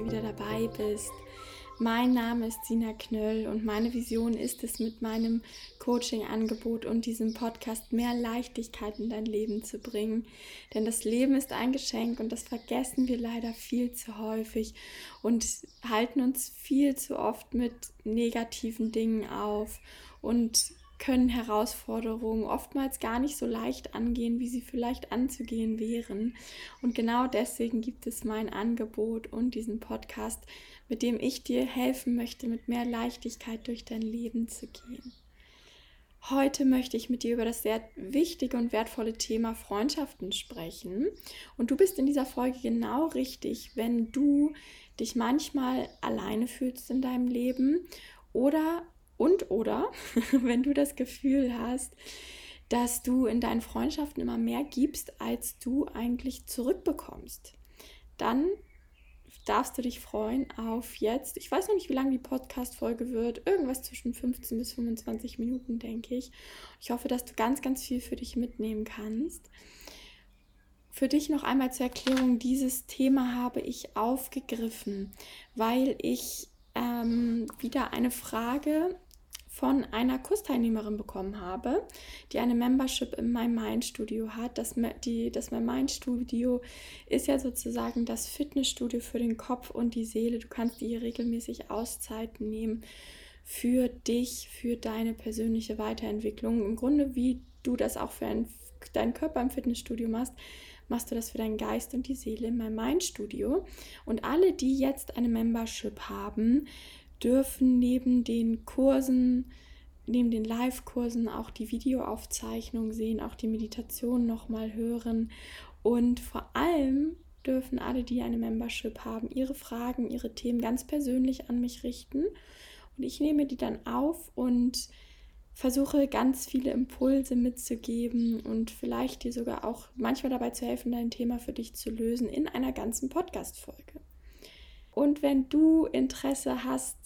du wieder dabei bist. Mein Name ist Sina Knöll und meine Vision ist es, mit meinem Coaching-Angebot und diesem Podcast mehr Leichtigkeit in dein Leben zu bringen. Denn das Leben ist ein Geschenk und das vergessen wir leider viel zu häufig und halten uns viel zu oft mit negativen Dingen auf und können Herausforderungen oftmals gar nicht so leicht angehen, wie sie vielleicht anzugehen wären. Und genau deswegen gibt es mein Angebot und diesen Podcast, mit dem ich dir helfen möchte, mit mehr Leichtigkeit durch dein Leben zu gehen. Heute möchte ich mit dir über das sehr wichtige und wertvolle Thema Freundschaften sprechen. Und du bist in dieser Folge genau richtig, wenn du dich manchmal alleine fühlst in deinem Leben oder und oder wenn du das Gefühl hast, dass du in deinen Freundschaften immer mehr gibst, als du eigentlich zurückbekommst, dann darfst du dich freuen auf jetzt. Ich weiß noch nicht, wie lang die Podcast-Folge wird. Irgendwas zwischen 15 bis 25 Minuten, denke ich. Ich hoffe, dass du ganz, ganz viel für dich mitnehmen kannst. Für dich noch einmal zur Erklärung, dieses Thema habe ich aufgegriffen, weil ich ähm, wieder eine Frage von einer Kursteilnehmerin bekommen habe, die eine Membership in My Mind Studio hat. Das, die, das My Mind Studio ist ja sozusagen das Fitnessstudio für den Kopf und die Seele. Du kannst dir regelmäßig Auszeiten nehmen für dich, für deine persönliche Weiterentwicklung. Im Grunde, wie du das auch für ein, deinen Körper im Fitnessstudio machst, machst du das für deinen Geist und die Seele in My Mind Studio. Und alle, die jetzt eine Membership haben, dürfen neben den Kursen, neben den Live-Kursen auch die Videoaufzeichnung sehen, auch die Meditation nochmal hören und vor allem dürfen alle, die eine Membership haben, ihre Fragen, ihre Themen ganz persönlich an mich richten und ich nehme die dann auf und versuche ganz viele Impulse mitzugeben und vielleicht dir sogar auch manchmal dabei zu helfen, dein Thema für dich zu lösen in einer ganzen Podcast-Folge. Und wenn du Interesse hast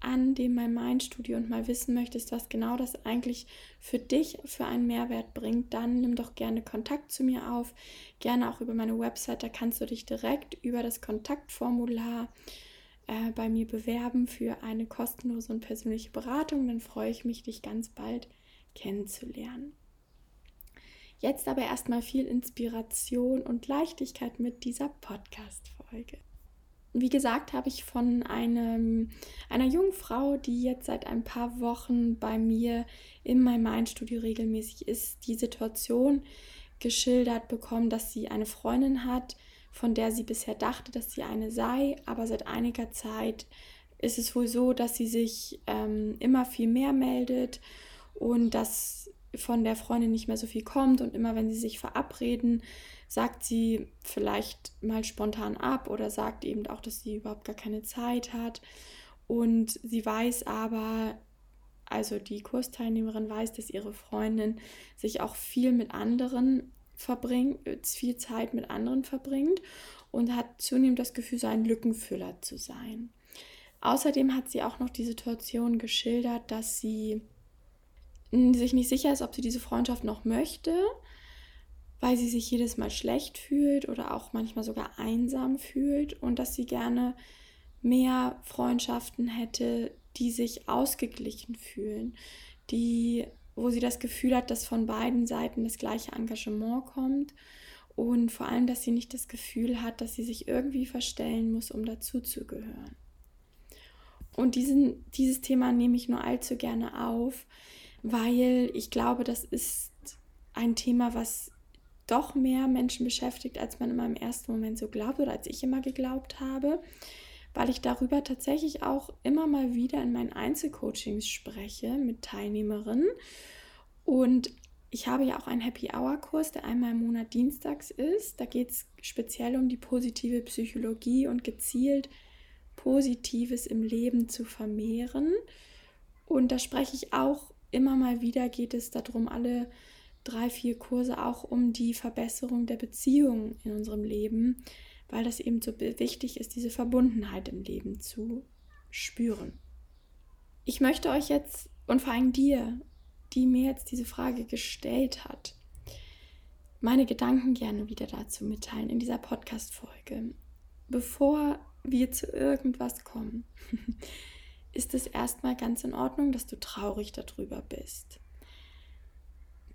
an dem My Mind Studio und mal wissen möchtest, was genau das eigentlich für dich für einen Mehrwert bringt, dann nimm doch gerne Kontakt zu mir auf. Gerne auch über meine Website. Da kannst du dich direkt über das Kontaktformular äh, bei mir bewerben für eine kostenlose und persönliche Beratung. Dann freue ich mich, dich ganz bald kennenzulernen. Jetzt aber erstmal viel Inspiration und Leichtigkeit mit dieser Podcast-Folge wie gesagt, habe ich von einem, einer jungen Frau, die jetzt seit ein paar Wochen bei mir in meinem Mindstudio regelmäßig ist, die Situation geschildert bekommen, dass sie eine Freundin hat, von der sie bisher dachte, dass sie eine sei, aber seit einiger Zeit ist es wohl so, dass sie sich ähm, immer viel mehr meldet und dass von der Freundin nicht mehr so viel kommt und immer wenn sie sich verabreden, sagt sie vielleicht mal spontan ab oder sagt eben auch, dass sie überhaupt gar keine Zeit hat. Und sie weiß aber, also die Kursteilnehmerin weiß, dass ihre Freundin sich auch viel mit anderen verbringt, viel Zeit mit anderen verbringt und hat zunehmend das Gefühl, so ein Lückenfüller zu sein. Außerdem hat sie auch noch die Situation geschildert, dass sie sich nicht sicher ist, ob sie diese Freundschaft noch möchte weil sie sich jedes Mal schlecht fühlt oder auch manchmal sogar einsam fühlt und dass sie gerne mehr Freundschaften hätte, die sich ausgeglichen fühlen, die wo sie das Gefühl hat, dass von beiden Seiten das gleiche Engagement kommt und vor allem, dass sie nicht das Gefühl hat, dass sie sich irgendwie verstellen muss, um dazuzugehören. Und diesen, dieses Thema nehme ich nur allzu gerne auf, weil ich glaube, das ist ein Thema, was doch mehr Menschen beschäftigt, als man immer im ersten Moment so glaubt oder als ich immer geglaubt habe, weil ich darüber tatsächlich auch immer mal wieder in meinen Einzelcoachings spreche mit Teilnehmerinnen. Und ich habe ja auch einen Happy Hour Kurs, der einmal im Monat dienstags ist. Da geht es speziell um die positive Psychologie und gezielt Positives im Leben zu vermehren. Und da spreche ich auch immer mal wieder, geht es darum, alle drei, vier Kurse auch um die Verbesserung der Beziehungen in unserem Leben, weil das eben so wichtig ist, diese Verbundenheit im Leben zu spüren. Ich möchte euch jetzt und vor allem dir, die mir jetzt diese Frage gestellt hat, meine Gedanken gerne wieder dazu mitteilen in dieser Podcast-Folge. bevor wir zu irgendwas kommen, ist es erstmal ganz in Ordnung, dass du traurig darüber bist.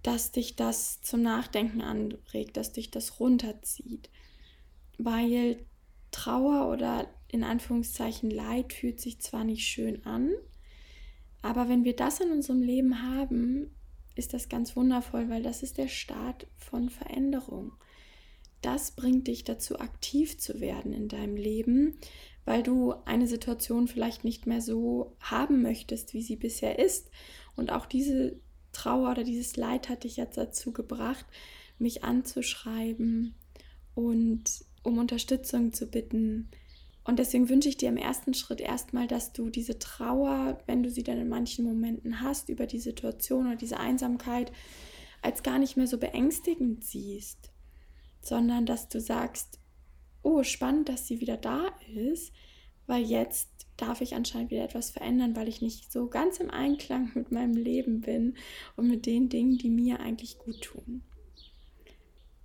Dass dich das zum Nachdenken anregt, dass dich das runterzieht. Weil Trauer oder in Anführungszeichen Leid fühlt sich zwar nicht schön an, aber wenn wir das in unserem Leben haben, ist das ganz wundervoll, weil das ist der Start von Veränderung. Das bringt dich dazu, aktiv zu werden in deinem Leben, weil du eine Situation vielleicht nicht mehr so haben möchtest, wie sie bisher ist. Und auch diese Trauer oder dieses Leid hat dich jetzt dazu gebracht, mich anzuschreiben und um Unterstützung zu bitten. Und deswegen wünsche ich dir im ersten Schritt erstmal, dass du diese Trauer, wenn du sie dann in manchen Momenten hast, über die Situation oder diese Einsamkeit, als gar nicht mehr so beängstigend siehst, sondern dass du sagst, oh, spannend, dass sie wieder da ist, weil jetzt darf ich anscheinend wieder etwas verändern, weil ich nicht so ganz im Einklang mit meinem Leben bin und mit den Dingen, die mir eigentlich gut tun.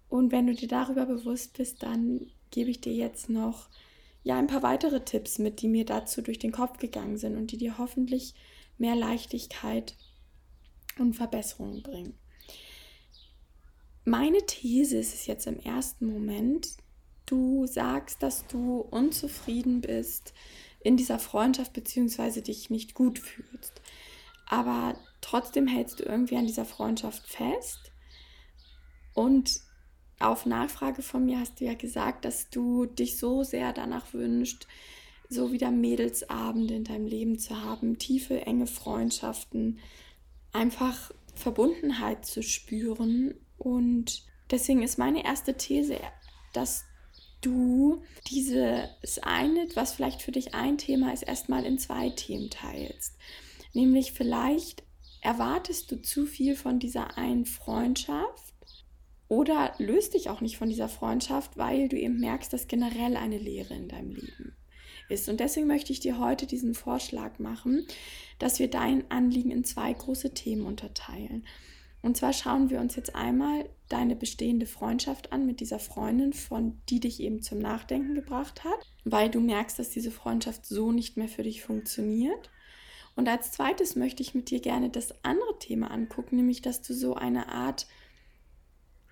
Und wenn du dir darüber bewusst bist, dann gebe ich dir jetzt noch ja ein paar weitere Tipps mit, die mir dazu durch den Kopf gegangen sind und die dir hoffentlich mehr Leichtigkeit und Verbesserungen bringen. Meine These ist es jetzt im ersten Moment, du sagst, dass du unzufrieden bist in dieser Freundschaft bzw. dich nicht gut fühlst. Aber trotzdem hältst du irgendwie an dieser Freundschaft fest. Und auf Nachfrage von mir hast du ja gesagt, dass du dich so sehr danach wünschst, so wieder Mädelsabende in deinem Leben zu haben, tiefe, enge Freundschaften, einfach Verbundenheit zu spüren und deswegen ist meine erste These, dass du dieses eine, was vielleicht für dich ein Thema ist, erstmal in zwei Themen teilst. Nämlich vielleicht erwartest du zu viel von dieser einen Freundschaft oder löst dich auch nicht von dieser Freundschaft, weil du eben merkst, dass generell eine Leere in deinem Leben ist. Und deswegen möchte ich dir heute diesen Vorschlag machen, dass wir dein Anliegen in zwei große Themen unterteilen. Und zwar schauen wir uns jetzt einmal deine bestehende Freundschaft an mit dieser Freundin, von die dich eben zum Nachdenken gebracht hat, weil du merkst, dass diese Freundschaft so nicht mehr für dich funktioniert. Und als zweites möchte ich mit dir gerne das andere Thema angucken, nämlich dass du so eine Art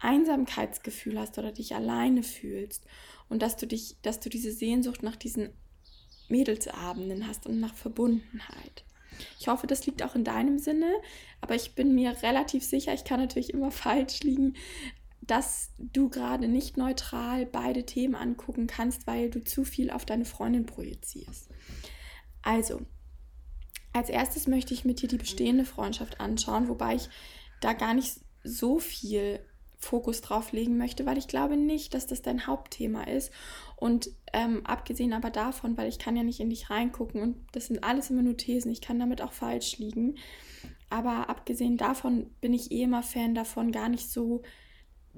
Einsamkeitsgefühl hast oder dich alleine fühlst und dass du dich, dass du diese Sehnsucht nach diesen Mädelsabenden hast und nach Verbundenheit. Ich hoffe, das liegt auch in deinem Sinne, aber ich bin mir relativ sicher, ich kann natürlich immer falsch liegen, dass du gerade nicht neutral beide Themen angucken kannst, weil du zu viel auf deine Freundin projizierst. Also, als erstes möchte ich mit dir die bestehende Freundschaft anschauen, wobei ich da gar nicht so viel Fokus drauf legen möchte, weil ich glaube nicht, dass das dein Hauptthema ist. Und ähm, abgesehen aber davon, weil ich kann ja nicht in dich reingucken und das sind alles immer nur Thesen, ich kann damit auch falsch liegen. Aber abgesehen davon bin ich eh immer Fan davon, gar nicht so,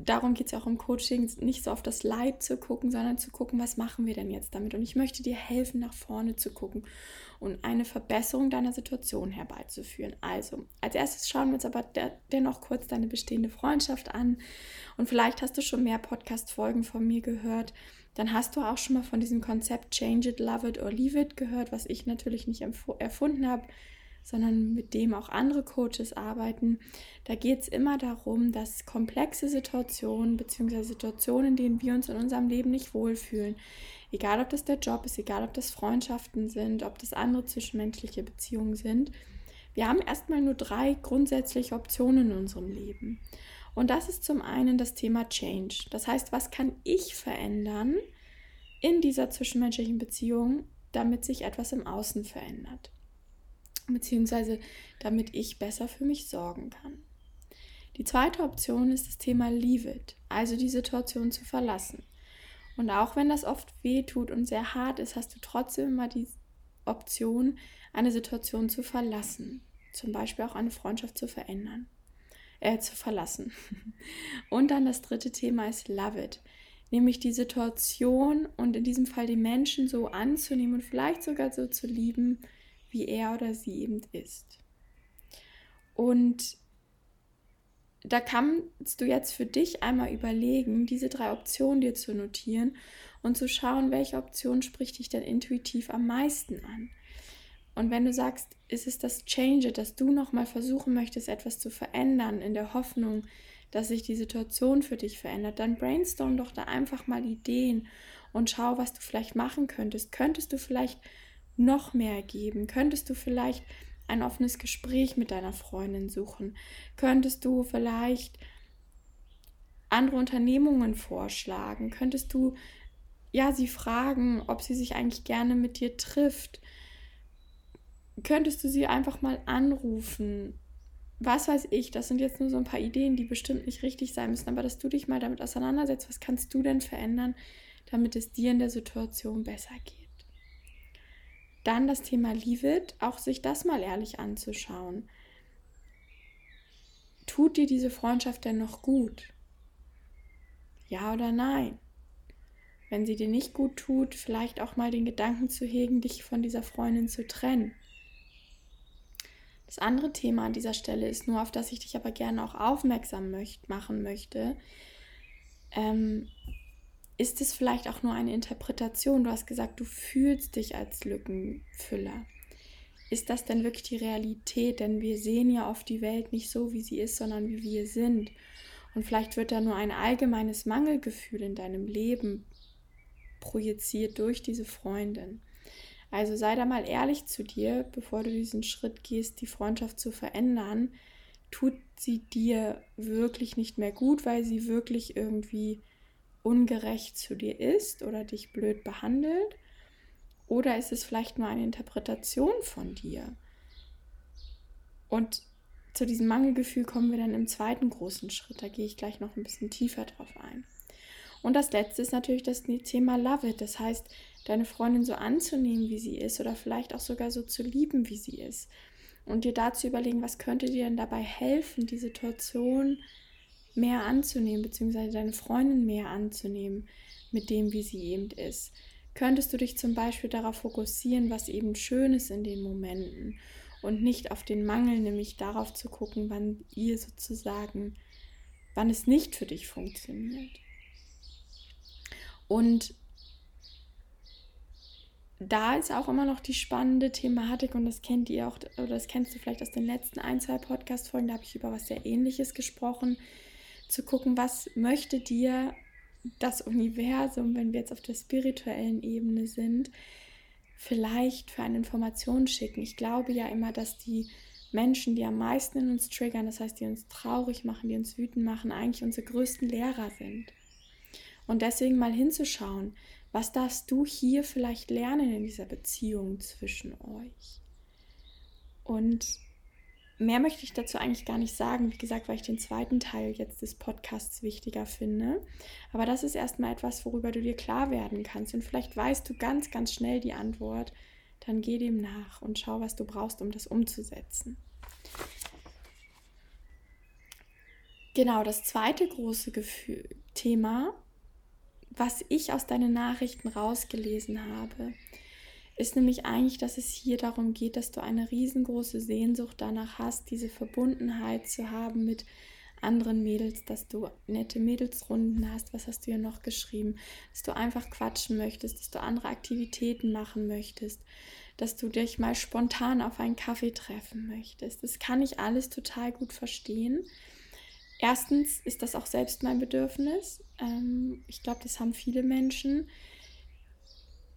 darum geht es ja auch im Coaching, nicht so auf das Leid zu gucken, sondern zu gucken, was machen wir denn jetzt damit. Und ich möchte dir helfen, nach vorne zu gucken und eine Verbesserung deiner Situation herbeizuführen. Also, als erstes schauen wir uns aber dennoch kurz deine bestehende Freundschaft an. Und vielleicht hast du schon mehr Podcast-Folgen von mir gehört. Dann hast du auch schon mal von diesem Konzept Change it, love it or leave it gehört, was ich natürlich nicht erfunden habe, sondern mit dem auch andere Coaches arbeiten. Da geht es immer darum, dass komplexe Situationen bzw. Situationen, in denen wir uns in unserem Leben nicht wohlfühlen, Egal, ob das der Job ist, egal, ob das Freundschaften sind, ob das andere zwischenmenschliche Beziehungen sind. Wir haben erstmal nur drei grundsätzliche Optionen in unserem Leben. Und das ist zum einen das Thema Change. Das heißt, was kann ich verändern in dieser zwischenmenschlichen Beziehung, damit sich etwas im Außen verändert? Beziehungsweise damit ich besser für mich sorgen kann. Die zweite Option ist das Thema Leave it, also die Situation zu verlassen. Und auch wenn das oft weh tut und sehr hart ist, hast du trotzdem immer die Option, eine Situation zu verlassen. Zum Beispiel auch eine Freundschaft zu verändern, äh, zu verlassen. Und dann das dritte Thema ist Love It. Nämlich die Situation und in diesem Fall die Menschen so anzunehmen und vielleicht sogar so zu lieben, wie er oder sie eben ist. Und da kannst du jetzt für dich einmal überlegen, diese drei Optionen dir zu notieren und zu schauen, welche Option spricht dich denn intuitiv am meisten an. Und wenn du sagst, ist es das Change, dass du nochmal versuchen möchtest, etwas zu verändern, in der Hoffnung, dass sich die Situation für dich verändert, dann brainstorm doch da einfach mal Ideen und schau, was du vielleicht machen könntest. Könntest du vielleicht noch mehr geben? Könntest du vielleicht ein offenes Gespräch mit deiner Freundin suchen? Könntest du vielleicht andere Unternehmungen vorschlagen? Könntest du ja sie fragen, ob sie sich eigentlich gerne mit dir trifft? Könntest du sie einfach mal anrufen? Was weiß ich, das sind jetzt nur so ein paar Ideen, die bestimmt nicht richtig sein müssen, aber dass du dich mal damit auseinandersetzt, was kannst du denn verändern, damit es dir in der Situation besser geht. Dann das Thema Leave It, auch sich das mal ehrlich anzuschauen. Tut dir diese Freundschaft denn noch gut? Ja oder nein? Wenn sie dir nicht gut tut, vielleicht auch mal den Gedanken zu hegen, dich von dieser Freundin zu trennen. Das andere Thema an dieser Stelle ist nur, auf das ich dich aber gerne auch aufmerksam möcht machen möchte. Ähm, ist es vielleicht auch nur eine Interpretation? Du hast gesagt, du fühlst dich als Lückenfüller. Ist das denn wirklich die Realität? Denn wir sehen ja oft die Welt nicht so, wie sie ist, sondern wie wir sind. Und vielleicht wird da nur ein allgemeines Mangelgefühl in deinem Leben projiziert durch diese Freundin. Also sei da mal ehrlich zu dir, bevor du diesen Schritt gehst, die Freundschaft zu verändern. Tut sie dir wirklich nicht mehr gut, weil sie wirklich irgendwie ungerecht zu dir ist oder dich blöd behandelt? Oder ist es vielleicht nur eine Interpretation von dir? Und zu diesem Mangelgefühl kommen wir dann im zweiten großen Schritt. Da gehe ich gleich noch ein bisschen tiefer drauf ein. Und das letzte ist natürlich das Thema Love It. Das heißt, deine Freundin so anzunehmen, wie sie ist, oder vielleicht auch sogar so zu lieben, wie sie ist. Und dir dazu überlegen, was könnte dir denn dabei helfen, die Situation mehr anzunehmen, beziehungsweise deine Freundin mehr anzunehmen mit dem, wie sie eben ist. Könntest du dich zum Beispiel darauf fokussieren, was eben schön ist in den Momenten und nicht auf den Mangel, nämlich darauf zu gucken, wann ihr sozusagen, wann es nicht für dich funktioniert. Und da ist auch immer noch die spannende Thematik und das kennt ihr auch, oder das kennst du vielleicht aus den letzten ein, zwei Podcast-Folgen, da habe ich über was sehr ähnliches gesprochen, zu gucken, was möchte dir das Universum, wenn wir jetzt auf der spirituellen Ebene sind, vielleicht für eine Information schicken. Ich glaube ja immer, dass die Menschen, die am meisten in uns triggern, das heißt, die uns traurig machen, die uns wütend machen, eigentlich unsere größten Lehrer sind. Und deswegen mal hinzuschauen, was darfst du hier vielleicht lernen in dieser Beziehung zwischen euch? Und Mehr möchte ich dazu eigentlich gar nicht sagen, wie gesagt, weil ich den zweiten Teil jetzt des Podcasts wichtiger finde. Aber das ist erstmal etwas, worüber du dir klar werden kannst. Und vielleicht weißt du ganz, ganz schnell die Antwort. Dann geh dem nach und schau, was du brauchst, um das umzusetzen. Genau, das zweite große Gefühl, Thema, was ich aus deinen Nachrichten rausgelesen habe, ist nämlich eigentlich, dass es hier darum geht, dass du eine riesengroße Sehnsucht danach hast, diese Verbundenheit zu haben mit anderen Mädels, dass du nette Mädelsrunden hast, was hast du ja noch geschrieben, dass du einfach quatschen möchtest, dass du andere Aktivitäten machen möchtest, dass du dich mal spontan auf einen Kaffee treffen möchtest. Das kann ich alles total gut verstehen. Erstens ist das auch selbst mein Bedürfnis. Ähm, ich glaube, das haben viele Menschen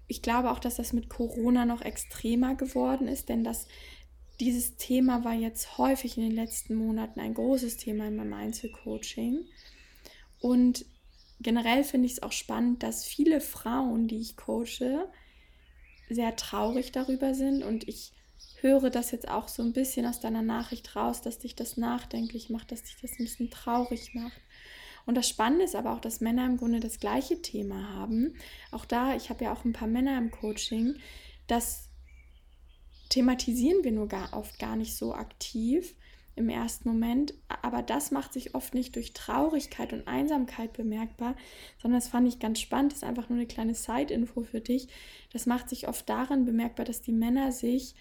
ich glaube auch, dass das mit Corona noch extremer geworden ist, denn das, dieses Thema war jetzt häufig in den letzten Monaten ein großes Thema in meinem Einzelcoaching. Und generell finde ich es auch spannend, dass viele Frauen, die ich coache, sehr traurig darüber sind. Und ich höre das jetzt auch so ein bisschen aus deiner Nachricht raus, dass dich das nachdenklich macht, dass dich das ein bisschen traurig macht. Und das Spannende ist aber auch, dass Männer im Grunde das gleiche Thema haben. Auch da, ich habe ja auch ein paar Männer im Coaching, das thematisieren wir nur gar, oft gar nicht so aktiv im ersten Moment, aber das macht sich oft nicht durch Traurigkeit und Einsamkeit bemerkbar, sondern das fand ich ganz spannend, das ist einfach nur eine kleine Side-Info für dich. Das macht sich oft darin bemerkbar, dass die Männer sich,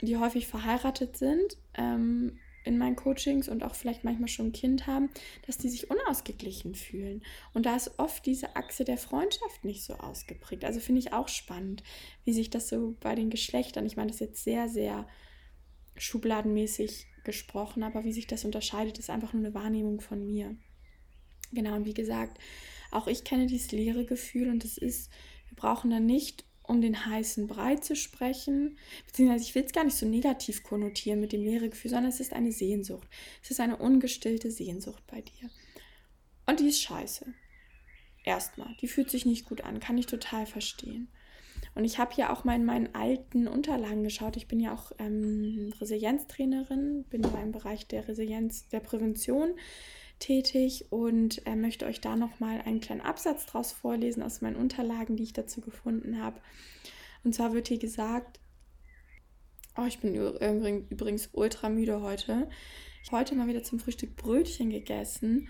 die häufig verheiratet sind, ähm, in meinen Coachings und auch vielleicht manchmal schon ein Kind haben, dass die sich unausgeglichen fühlen. Und da ist oft diese Achse der Freundschaft nicht so ausgeprägt. Also finde ich auch spannend, wie sich das so bei den Geschlechtern, ich meine das ist jetzt sehr, sehr schubladenmäßig gesprochen, aber wie sich das unterscheidet, ist einfach nur eine Wahrnehmung von mir. Genau, und wie gesagt, auch ich kenne dieses leere Gefühl und es ist, wir brauchen dann nicht um den heißen Brei zu sprechen, beziehungsweise ich will es gar nicht so negativ konnotieren mit dem leere Gefühl, sondern es ist eine Sehnsucht. Es ist eine ungestillte Sehnsucht bei dir. Und die ist scheiße. Erstmal. Die fühlt sich nicht gut an, kann ich total verstehen. Und ich habe hier auch mal in meinen alten Unterlagen geschaut. Ich bin ja auch ähm, Resilienztrainerin, bin im Bereich der Resilienz, der Prävention tätig und äh, möchte euch da nochmal einen kleinen Absatz draus vorlesen aus meinen Unterlagen, die ich dazu gefunden habe. Und zwar wird hier gesagt, oh, ich bin übrigens ultra müde heute. Ich habe heute mal wieder zum Frühstück Brötchen gegessen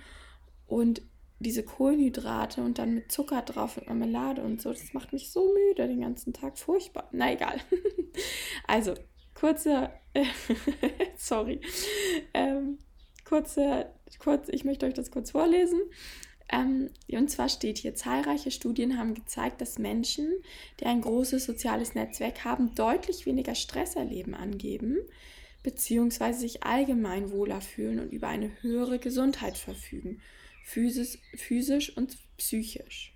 und diese Kohlenhydrate und dann mit Zucker drauf und Marmelade und so, das macht mich so müde den ganzen Tag. Furchtbar. Na egal. also, kurze, sorry, ähm, kurze, kurz, ich möchte euch das kurz vorlesen. Ähm, und zwar steht hier, zahlreiche Studien haben gezeigt, dass Menschen, die ein großes soziales Netzwerk haben, deutlich weniger Stress erleben angeben, beziehungsweise sich allgemein wohler fühlen und über eine höhere Gesundheit verfügen, physisch, physisch und psychisch.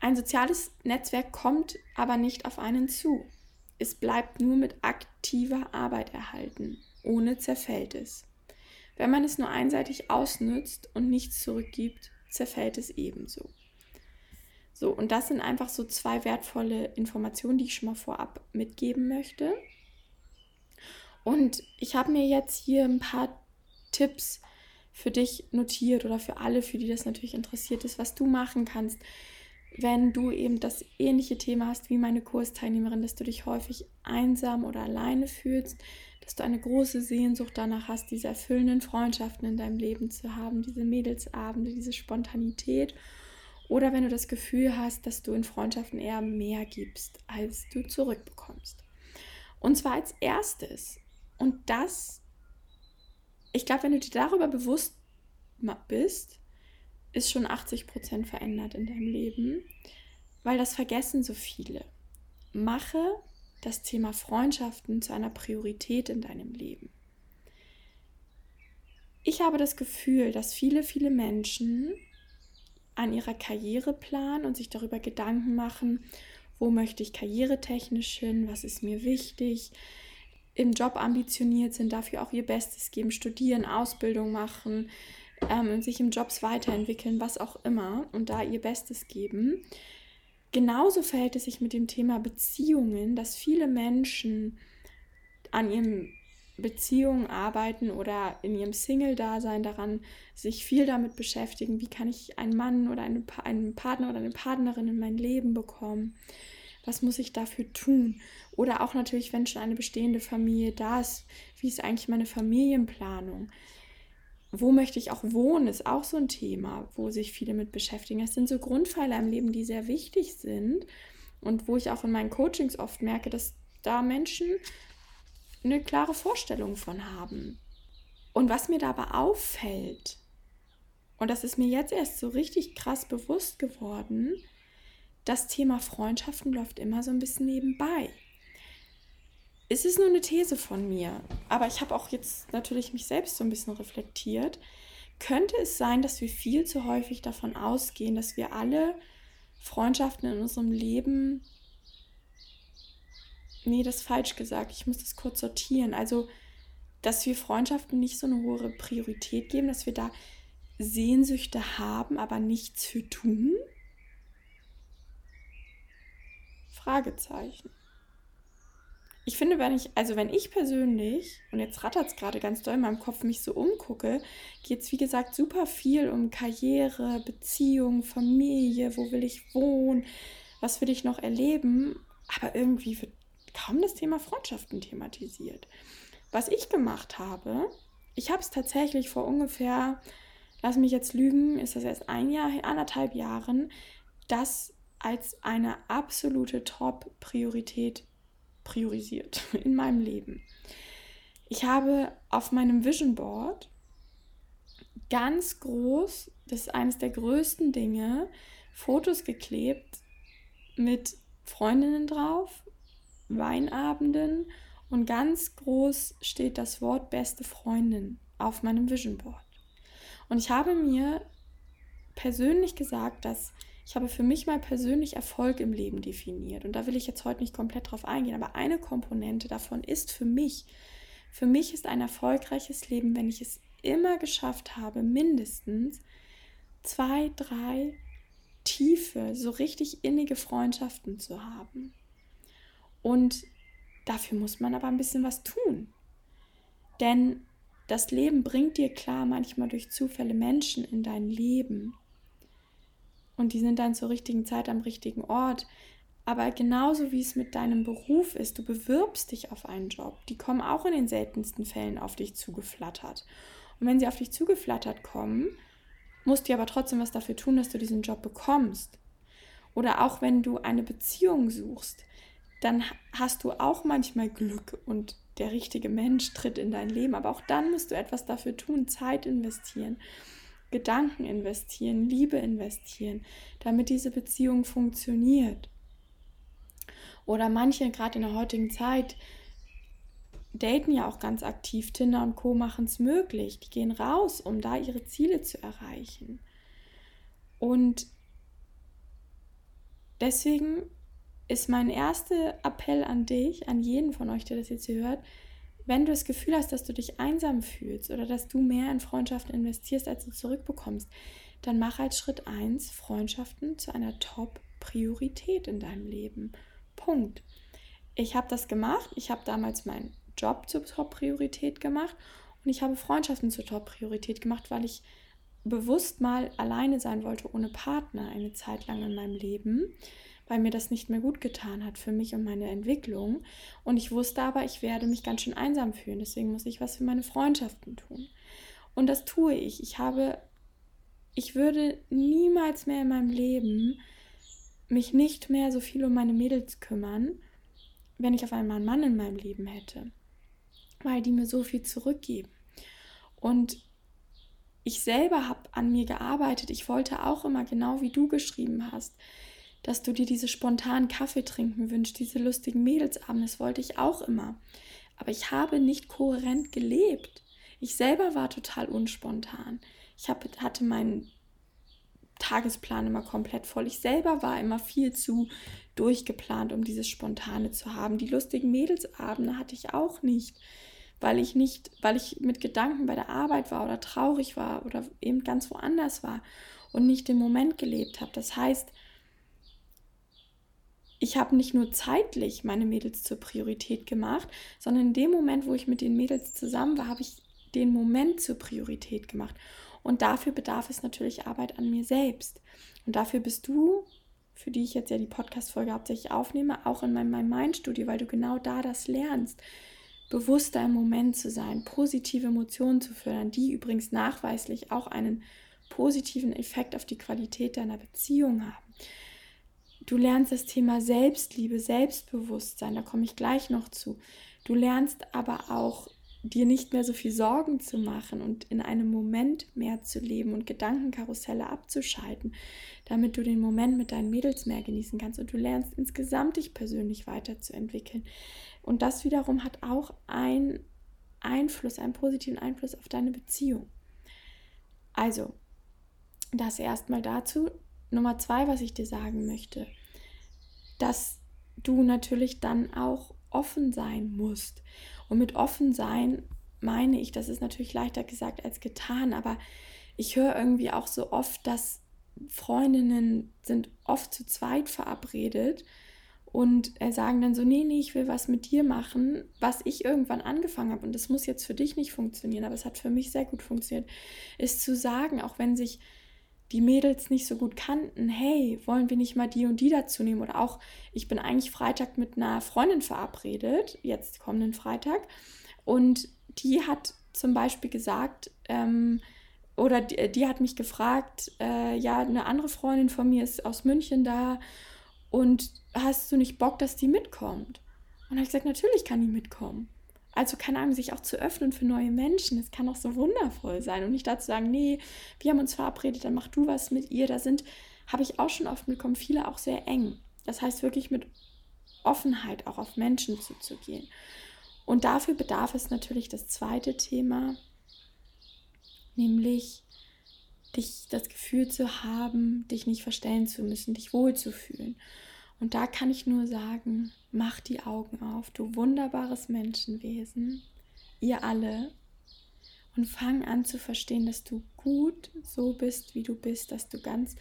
Ein soziales Netzwerk kommt aber nicht auf einen zu. Es bleibt nur mit aktiver Arbeit erhalten, ohne zerfällt es. Wenn man es nur einseitig ausnützt und nichts zurückgibt, zerfällt es ebenso. So, und das sind einfach so zwei wertvolle Informationen, die ich schon mal vorab mitgeben möchte. Und ich habe mir jetzt hier ein paar Tipps für dich notiert oder für alle, für die das natürlich interessiert ist, was du machen kannst, wenn du eben das ähnliche Thema hast wie meine Kursteilnehmerin, dass du dich häufig einsam oder alleine fühlst, dass du eine große Sehnsucht danach hast, diese erfüllenden Freundschaften in deinem Leben zu haben, diese Mädelsabende, diese Spontanität. Oder wenn du das Gefühl hast, dass du in Freundschaften eher mehr gibst, als du zurückbekommst. Und zwar als erstes. Und das, ich glaube, wenn du dir darüber bewusst bist, ist schon 80 Prozent verändert in deinem Leben, weil das vergessen so viele. Mache das Thema Freundschaften zu einer Priorität in deinem Leben. Ich habe das Gefühl, dass viele, viele Menschen an ihrer Karriere planen und sich darüber Gedanken machen, wo möchte ich karrieretechnisch hin, was ist mir wichtig, im Job ambitioniert sind, dafür auch ihr Bestes geben, studieren, Ausbildung machen, ähm, sich im Jobs weiterentwickeln, was auch immer und da ihr Bestes geben. Genauso verhält es sich mit dem Thema Beziehungen, dass viele Menschen an ihren Beziehungen arbeiten oder in ihrem Single-Dasein daran sich viel damit beschäftigen, wie kann ich einen Mann oder eine, einen Partner oder eine Partnerin in mein Leben bekommen. Was muss ich dafür tun? Oder auch natürlich, wenn schon eine bestehende Familie da ist, wie ist eigentlich meine Familienplanung? Wo möchte ich auch wohnen, ist auch so ein Thema, wo sich viele mit beschäftigen. Es sind so Grundpfeiler im Leben, die sehr wichtig sind und wo ich auch in meinen Coachings oft merke, dass da Menschen eine klare Vorstellung von haben. Und was mir dabei auffällt, und das ist mir jetzt erst so richtig krass bewusst geworden, das Thema Freundschaften läuft immer so ein bisschen nebenbei es ist nur eine These von mir, aber ich habe auch jetzt natürlich mich selbst so ein bisschen reflektiert. Könnte es sein, dass wir viel zu häufig davon ausgehen, dass wir alle Freundschaften in unserem Leben. Nee, das ist falsch gesagt. Ich muss das kurz sortieren. Also, dass wir Freundschaften nicht so eine hohe Priorität geben, dass wir da Sehnsüchte haben, aber nichts für tun? Fragezeichen ich finde, wenn ich, also wenn ich persönlich, und jetzt rattert es gerade ganz doll in meinem Kopf, mich so umgucke, geht es wie gesagt super viel um Karriere, Beziehung, Familie, wo will ich wohnen, was will ich noch erleben, aber irgendwie wird kaum das Thema Freundschaften thematisiert. Was ich gemacht habe, ich habe es tatsächlich vor ungefähr, lass mich jetzt lügen, ist das erst ein Jahr, anderthalb Jahren, das als eine absolute Top-Priorität priorisiert in meinem Leben. Ich habe auf meinem Vision Board ganz groß, das ist eines der größten Dinge, Fotos geklebt mit Freundinnen drauf, Weinabenden und ganz groß steht das Wort beste Freundin auf meinem Vision Board. Und ich habe mir persönlich gesagt, dass ich habe für mich mal persönlich Erfolg im Leben definiert. Und da will ich jetzt heute nicht komplett drauf eingehen, aber eine Komponente davon ist für mich, für mich ist ein erfolgreiches Leben, wenn ich es immer geschafft habe, mindestens zwei, drei tiefe, so richtig innige Freundschaften zu haben. Und dafür muss man aber ein bisschen was tun. Denn das Leben bringt dir klar manchmal durch Zufälle Menschen in dein Leben. Und die sind dann zur richtigen Zeit am richtigen Ort. Aber genauso wie es mit deinem Beruf ist, du bewirbst dich auf einen Job. Die kommen auch in den seltensten Fällen auf dich zugeflattert. Und wenn sie auf dich zugeflattert kommen, musst du aber trotzdem was dafür tun, dass du diesen Job bekommst. Oder auch wenn du eine Beziehung suchst, dann hast du auch manchmal Glück und der richtige Mensch tritt in dein Leben. Aber auch dann musst du etwas dafür tun, Zeit investieren, Gedanken investieren, Liebe investieren, damit diese Beziehung funktioniert. Oder manche, gerade in der heutigen Zeit, daten ja auch ganz aktiv. Tinder und Co. machen es möglich. Die gehen raus, um da ihre Ziele zu erreichen. Und deswegen ist mein erster Appell an dich, an jeden von euch, der das jetzt hier hört, wenn du das Gefühl hast, dass du dich einsam fühlst oder dass du mehr in Freundschaften investierst, als du zurückbekommst, dann mach als Schritt 1 Freundschaften zu einer Top-Priorität in deinem Leben. Punkt. Ich habe das gemacht. Ich habe damals meinen Job zur Top-Priorität gemacht und ich habe Freundschaften zur Top-Priorität gemacht, weil ich bewusst mal alleine sein wollte, ohne Partner, eine Zeit lang in meinem Leben weil mir das nicht mehr gut getan hat für mich und meine Entwicklung. Und ich wusste aber, ich werde mich ganz schön einsam fühlen. Deswegen muss ich was für meine Freundschaften tun. Und das tue ich. Ich habe, ich würde niemals mehr in meinem Leben mich nicht mehr so viel um meine Mädels kümmern, wenn ich auf einmal einen Mann in meinem Leben hätte. Weil die mir so viel zurückgeben. Und ich selber habe an mir gearbeitet. Ich wollte auch immer, genau wie du geschrieben hast, dass du dir diese spontanen Kaffee trinken wünschst, diese lustigen Mädelsabende, das wollte ich auch immer. Aber ich habe nicht kohärent gelebt. Ich selber war total unspontan. Ich hab, hatte meinen Tagesplan immer komplett voll. Ich selber war immer viel zu durchgeplant, um dieses Spontane zu haben. Die lustigen Mädelsabende hatte ich auch nicht, weil ich nicht, weil ich mit Gedanken bei der Arbeit war oder traurig war oder eben ganz woanders war und nicht den Moment gelebt habe. Das heißt, ich habe nicht nur zeitlich meine Mädels zur Priorität gemacht, sondern in dem Moment, wo ich mit den Mädels zusammen war, habe ich den Moment zur Priorität gemacht. Und dafür bedarf es natürlich Arbeit an mir selbst. Und dafür bist du, für die ich jetzt ja die Podcast-Folge hauptsächlich aufnehme, auch in meinem Mind-Studio, weil du genau da das lernst, bewusster im Moment zu sein, positive Emotionen zu fördern, die übrigens nachweislich auch einen positiven Effekt auf die Qualität deiner Beziehung haben. Du lernst das Thema Selbstliebe, Selbstbewusstsein, da komme ich gleich noch zu. Du lernst aber auch dir nicht mehr so viel Sorgen zu machen und in einem Moment mehr zu leben und Gedankenkarusselle abzuschalten, damit du den Moment mit deinen Mädels mehr genießen kannst und du lernst insgesamt dich persönlich weiterzuentwickeln. Und das wiederum hat auch einen Einfluss, einen positiven Einfluss auf deine Beziehung. Also, das erstmal dazu. Nummer zwei, was ich dir sagen möchte dass du natürlich dann auch offen sein musst. Und mit offen sein meine ich, das ist natürlich leichter gesagt als getan, aber ich höre irgendwie auch so oft, dass Freundinnen sind oft zu zweit verabredet und sagen dann so, nee, nee, ich will was mit dir machen, was ich irgendwann angefangen habe und das muss jetzt für dich nicht funktionieren, aber es hat für mich sehr gut funktioniert, ist zu sagen, auch wenn sich die Mädels nicht so gut kannten, hey, wollen wir nicht mal die und die dazu nehmen? Oder auch, ich bin eigentlich Freitag mit einer Freundin verabredet, jetzt kommenden Freitag, und die hat zum Beispiel gesagt, ähm, oder die, die, hat mich gefragt, äh, ja, eine andere Freundin von mir ist aus München da und hast du nicht Bock, dass die mitkommt? Und habe ich gesagt, natürlich kann die mitkommen. Also keine Ahnung, sich auch zu öffnen für neue Menschen. Es kann auch so wundervoll sein. Und nicht dazu sagen, nee, wir haben uns verabredet, dann mach du was mit ihr. Da sind, habe ich auch schon oft mitbekommen, viele auch sehr eng. Das heißt wirklich mit Offenheit auch auf Menschen zuzugehen. Und dafür bedarf es natürlich das zweite Thema, nämlich dich das Gefühl zu haben, dich nicht verstellen zu müssen, dich wohlzufühlen. Und da kann ich nur sagen, mach die Augen auf, du wunderbares Menschenwesen, ihr alle, und fang an zu verstehen, dass du gut so bist, wie du bist, dass du ganz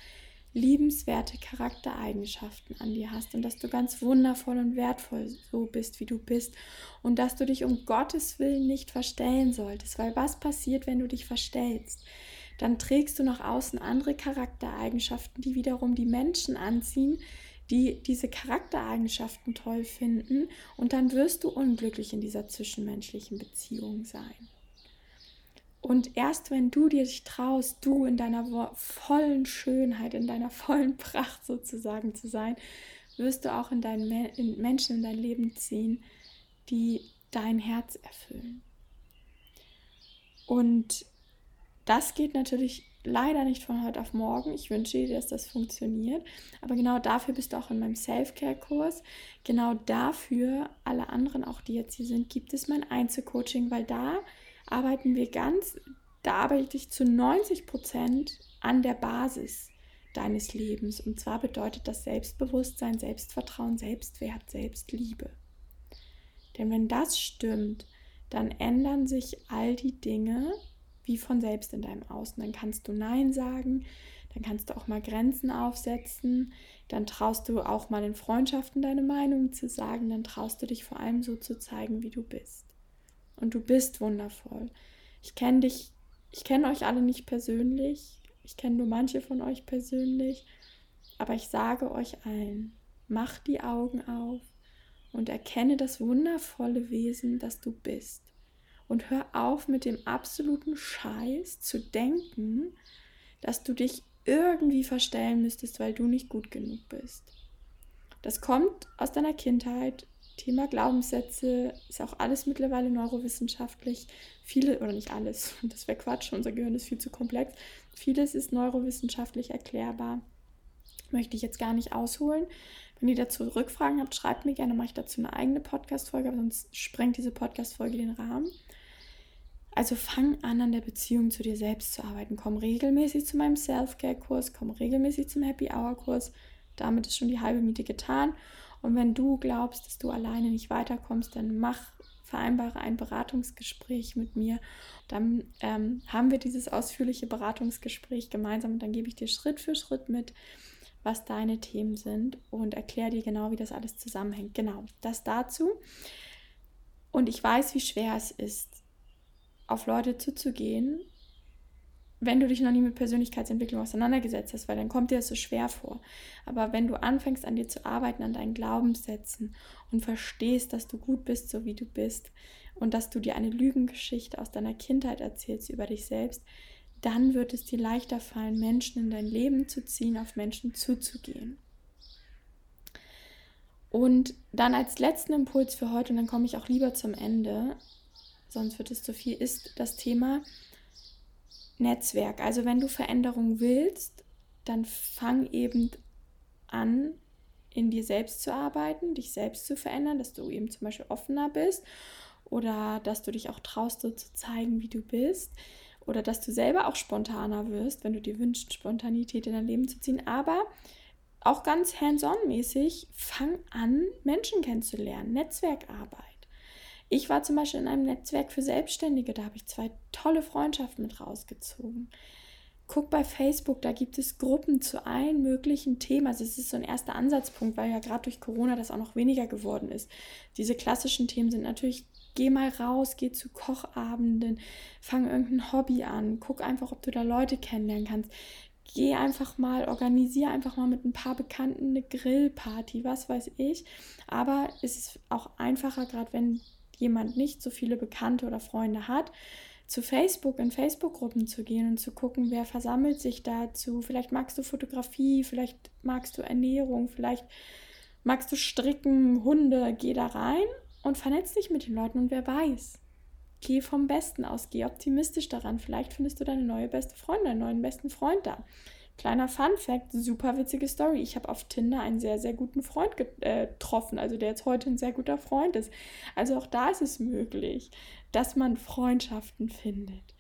liebenswerte Charaktereigenschaften an dir hast und dass du ganz wundervoll und wertvoll so bist, wie du bist und dass du dich um Gottes Willen nicht verstellen solltest, weil was passiert, wenn du dich verstellst? Dann trägst du nach außen andere Charaktereigenschaften, die wiederum die Menschen anziehen, die diese Charaktereigenschaften toll finden und dann wirst du unglücklich in dieser zwischenmenschlichen Beziehung sein. Und erst wenn du dir dich traust, du in deiner vollen Schönheit, in deiner vollen Pracht sozusagen zu sein, wirst du auch in deinen in Menschen in dein Leben ziehen, die dein Herz erfüllen. Und das geht natürlich leider nicht von heute auf morgen. Ich wünsche dir, dass das funktioniert. Aber genau dafür bist du auch in meinem Self-Care-Kurs. Genau dafür, alle anderen, auch die jetzt hier sind, gibt es mein Einzelcoaching, weil da arbeiten wir ganz, da arbeite ich zu 90 Prozent an der Basis deines Lebens. Und zwar bedeutet das Selbstbewusstsein, Selbstvertrauen, Selbstwert, Selbstliebe. Denn wenn das stimmt, dann ändern sich all die Dinge wie von selbst in deinem Außen. Dann kannst du Nein sagen, dann kannst du auch mal Grenzen aufsetzen, dann traust du auch mal in Freundschaften deine Meinung zu sagen, dann traust du dich vor allem so zu zeigen, wie du bist. Und du bist wundervoll. Ich kenne dich, ich kenne euch alle nicht persönlich. Ich kenne nur manche von euch persönlich. Aber ich sage euch allen, mach die Augen auf und erkenne das wundervolle Wesen, das du bist. Und hör auf mit dem absoluten Scheiß zu denken, dass du dich irgendwie verstellen müsstest, weil du nicht gut genug bist. Das kommt aus deiner Kindheit, Thema Glaubenssätze ist auch alles mittlerweile neurowissenschaftlich. Viele, oder nicht alles, das wäre Quatsch, unser Gehirn ist viel zu komplex. Vieles ist neurowissenschaftlich erklärbar. Möchte ich jetzt gar nicht ausholen. Wenn ihr dazu Rückfragen habt, schreibt mir gerne, mache ich dazu eine eigene Podcast-Folge, aber sonst sprengt diese Podcast-Folge den Rahmen. Also fang an, an der Beziehung zu dir selbst zu arbeiten. Komm regelmäßig zu meinem Self-Care-Kurs, komm regelmäßig zum Happy Hour-Kurs. Damit ist schon die halbe Miete getan. Und wenn du glaubst, dass du alleine nicht weiterkommst, dann mach, vereinbare ein Beratungsgespräch mit mir. Dann ähm, haben wir dieses ausführliche Beratungsgespräch gemeinsam und dann gebe ich dir Schritt für Schritt mit, was deine Themen sind und erkläre dir genau, wie das alles zusammenhängt. Genau, das dazu. Und ich weiß, wie schwer es ist, auf Leute zuzugehen wenn du dich noch nie mit Persönlichkeitsentwicklung auseinandergesetzt hast, weil dann kommt dir das so schwer vor. Aber wenn du anfängst an dir zu arbeiten, an deinen Glaubenssätzen und verstehst, dass du gut bist, so wie du bist und dass du dir eine Lügengeschichte aus deiner Kindheit erzählst über dich selbst, dann wird es dir leichter fallen, Menschen in dein Leben zu ziehen, auf Menschen zuzugehen. Und dann als letzten Impuls für heute, und dann komme ich auch lieber zum Ende, sonst wird es zu viel, ist das Thema, Netzwerk. Also wenn du Veränderung willst, dann fang eben an, in dir selbst zu arbeiten, dich selbst zu verändern, dass du eben zum Beispiel offener bist oder dass du dich auch traust, so zu zeigen, wie du bist oder dass du selber auch spontaner wirst, wenn du dir wünschst, Spontanität in dein Leben zu ziehen. Aber auch ganz hands-on-mäßig, fang an, Menschen kennenzulernen, Netzwerkarbeit. Ich war zum Beispiel in einem Netzwerk für Selbstständige, da habe ich zwei tolle Freundschaften mit rausgezogen. Guck bei Facebook, da gibt es Gruppen zu allen möglichen Themen. Also es ist so ein erster Ansatzpunkt, weil ja gerade durch Corona das auch noch weniger geworden ist. Diese klassischen Themen sind natürlich, geh mal raus, geh zu Kochabenden, fang irgendein Hobby an, guck einfach, ob du da Leute kennenlernen kannst. Geh einfach mal, organisiere einfach mal mit ein paar Bekannten eine Grillparty, was weiß ich. Aber es ist auch einfacher, gerade wenn jemand nicht so viele Bekannte oder Freunde hat, zu Facebook in Facebook-Gruppen zu gehen und zu gucken, wer versammelt sich dazu. Vielleicht magst du Fotografie, vielleicht magst du Ernährung, vielleicht magst du Stricken, Hunde. Geh da rein und vernetz dich mit den Leuten und wer weiß. Geh vom Besten aus, geh optimistisch daran. Vielleicht findest du deine neue beste Freundin, deinen neuen besten Freund da. Kleiner Fun Fact, super witzige Story. Ich habe auf Tinder einen sehr, sehr guten Freund äh, getroffen, also der jetzt heute ein sehr guter Freund ist. Also auch da ist es möglich, dass man Freundschaften findet.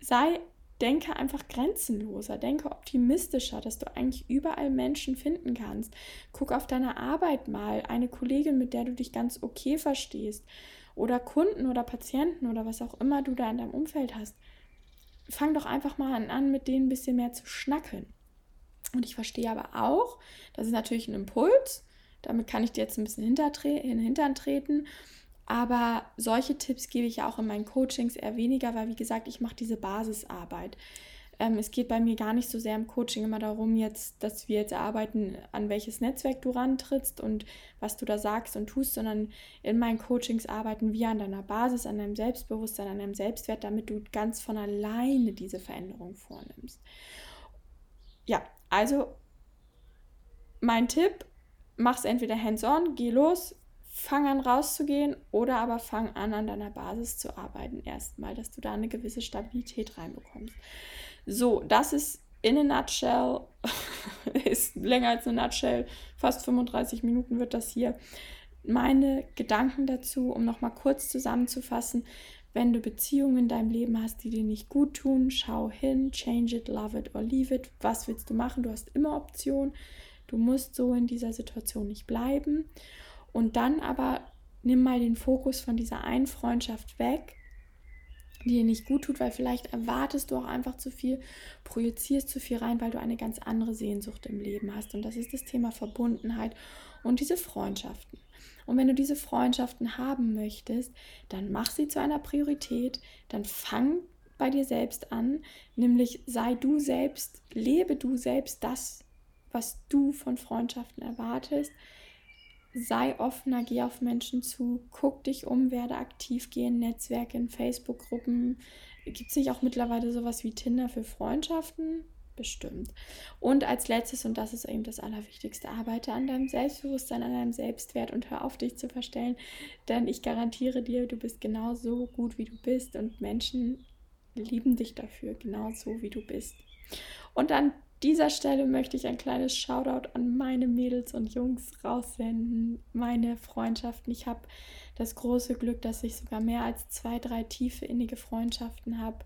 Sei, denke einfach grenzenloser, denke optimistischer, dass du eigentlich überall Menschen finden kannst. Guck auf deine Arbeit mal, eine Kollegin, mit der du dich ganz okay verstehst. Oder Kunden oder Patienten oder was auch immer du da in deinem Umfeld hast fang doch einfach mal an, mit denen ein bisschen mehr zu schnacken. Und ich verstehe aber auch, das ist natürlich ein Impuls, damit kann ich dir jetzt ein bisschen in den Hintern treten. Aber solche Tipps gebe ich ja auch in meinen Coachings eher weniger, weil wie gesagt, ich mache diese Basisarbeit. Ähm, es geht bei mir gar nicht so sehr im Coaching immer darum, jetzt, dass wir jetzt erarbeiten, an welches Netzwerk du rantrittst und was du da sagst und tust, sondern in meinen Coachings arbeiten wir an deiner Basis, an deinem Selbstbewusstsein, an deinem Selbstwert, damit du ganz von alleine diese Veränderung vornimmst. Ja, also mein Tipp, mach es entweder hands-on, geh los, fang an rauszugehen oder aber fang an an deiner Basis zu arbeiten erstmal, dass du da eine gewisse Stabilität reinbekommst. So, das ist in a nutshell, ist länger als eine Nutshell, fast 35 Minuten wird das hier. Meine Gedanken dazu, um nochmal kurz zusammenzufassen, wenn du Beziehungen in deinem Leben hast, die dir nicht gut tun, schau hin, change it, love it or leave it. Was willst du machen? Du hast immer Optionen. Du musst so in dieser Situation nicht bleiben. Und dann aber nimm mal den Fokus von dieser einen Freundschaft weg die dir nicht gut tut, weil vielleicht erwartest du auch einfach zu viel, projizierst zu viel rein, weil du eine ganz andere Sehnsucht im Leben hast. Und das ist das Thema Verbundenheit und diese Freundschaften. Und wenn du diese Freundschaften haben möchtest, dann mach sie zu einer Priorität, dann fang bei dir selbst an, nämlich sei du selbst, lebe du selbst das, was du von Freundschaften erwartest sei offener, geh auf Menschen zu, guck dich um, werde aktiv, geh in Netzwerke, in Facebook-Gruppen. Gibt es nicht auch mittlerweile sowas wie Tinder für Freundschaften? Bestimmt. Und als letztes, und das ist eben das Allerwichtigste, arbeite an deinem Selbstbewusstsein, an deinem Selbstwert und hör auf, dich zu verstellen. Denn ich garantiere dir, du bist genau so gut, wie du bist und Menschen lieben dich dafür, genau so, wie du bist. Und dann dieser Stelle möchte ich ein kleines Shoutout an meine Mädels und Jungs raussenden, meine Freundschaften. Ich habe das große Glück, dass ich sogar mehr als zwei, drei tiefe, innige Freundschaften habe.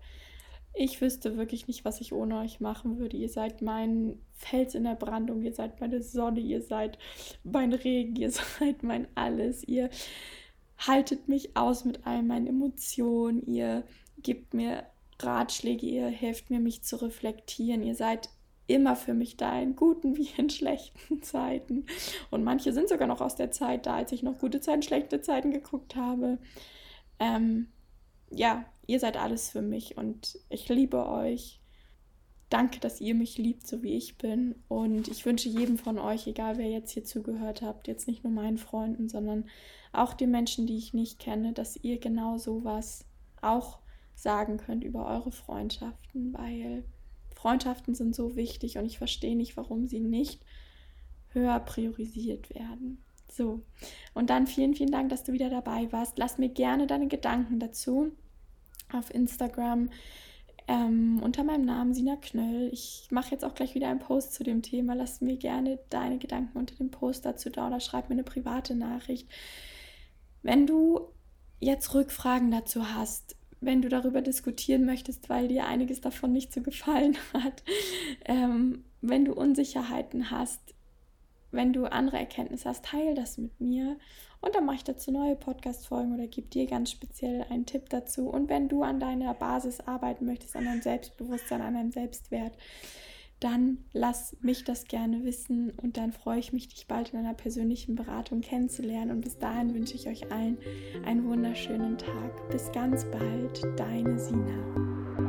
Ich wüsste wirklich nicht, was ich ohne euch machen würde. Ihr seid mein Fels in der Brandung, ihr seid meine Sonne, ihr seid mein Regen, ihr seid mein Alles. Ihr haltet mich aus mit all meinen Emotionen, ihr gebt mir Ratschläge, ihr helft mir, mich zu reflektieren. Ihr seid immer für mich da, in guten wie in schlechten Zeiten. Und manche sind sogar noch aus der Zeit da, als ich noch gute Zeiten, schlechte Zeiten geguckt habe. Ähm, ja, ihr seid alles für mich und ich liebe euch. Danke, dass ihr mich liebt, so wie ich bin. Und ich wünsche jedem von euch, egal wer jetzt hier zugehört habt, jetzt nicht nur meinen Freunden, sondern auch den Menschen, die ich nicht kenne, dass ihr genau sowas auch sagen könnt über eure Freundschaften, weil Freundschaften sind so wichtig und ich verstehe nicht, warum sie nicht höher priorisiert werden. So, und dann vielen, vielen Dank, dass du wieder dabei warst. Lass mir gerne deine Gedanken dazu auf Instagram ähm, unter meinem Namen Sina Knöll. Ich mache jetzt auch gleich wieder einen Post zu dem Thema. Lass mir gerne deine Gedanken unter dem Post dazu da oder schreib mir eine private Nachricht. Wenn du jetzt Rückfragen dazu hast, wenn du darüber diskutieren möchtest, weil dir einiges davon nicht so gefallen hat, ähm, wenn du Unsicherheiten hast, wenn du andere Erkenntnisse hast, teile das mit mir und dann mache ich dazu neue Podcast-Folgen oder gebe dir ganz speziell einen Tipp dazu. Und wenn du an deiner Basis arbeiten möchtest, an deinem Selbstbewusstsein, an deinem Selbstwert, dann lass mich das gerne wissen und dann freue ich mich, dich bald in einer persönlichen Beratung kennenzulernen. Und bis dahin wünsche ich euch allen einen wunderschönen Tag. Bis ganz bald, deine Sina.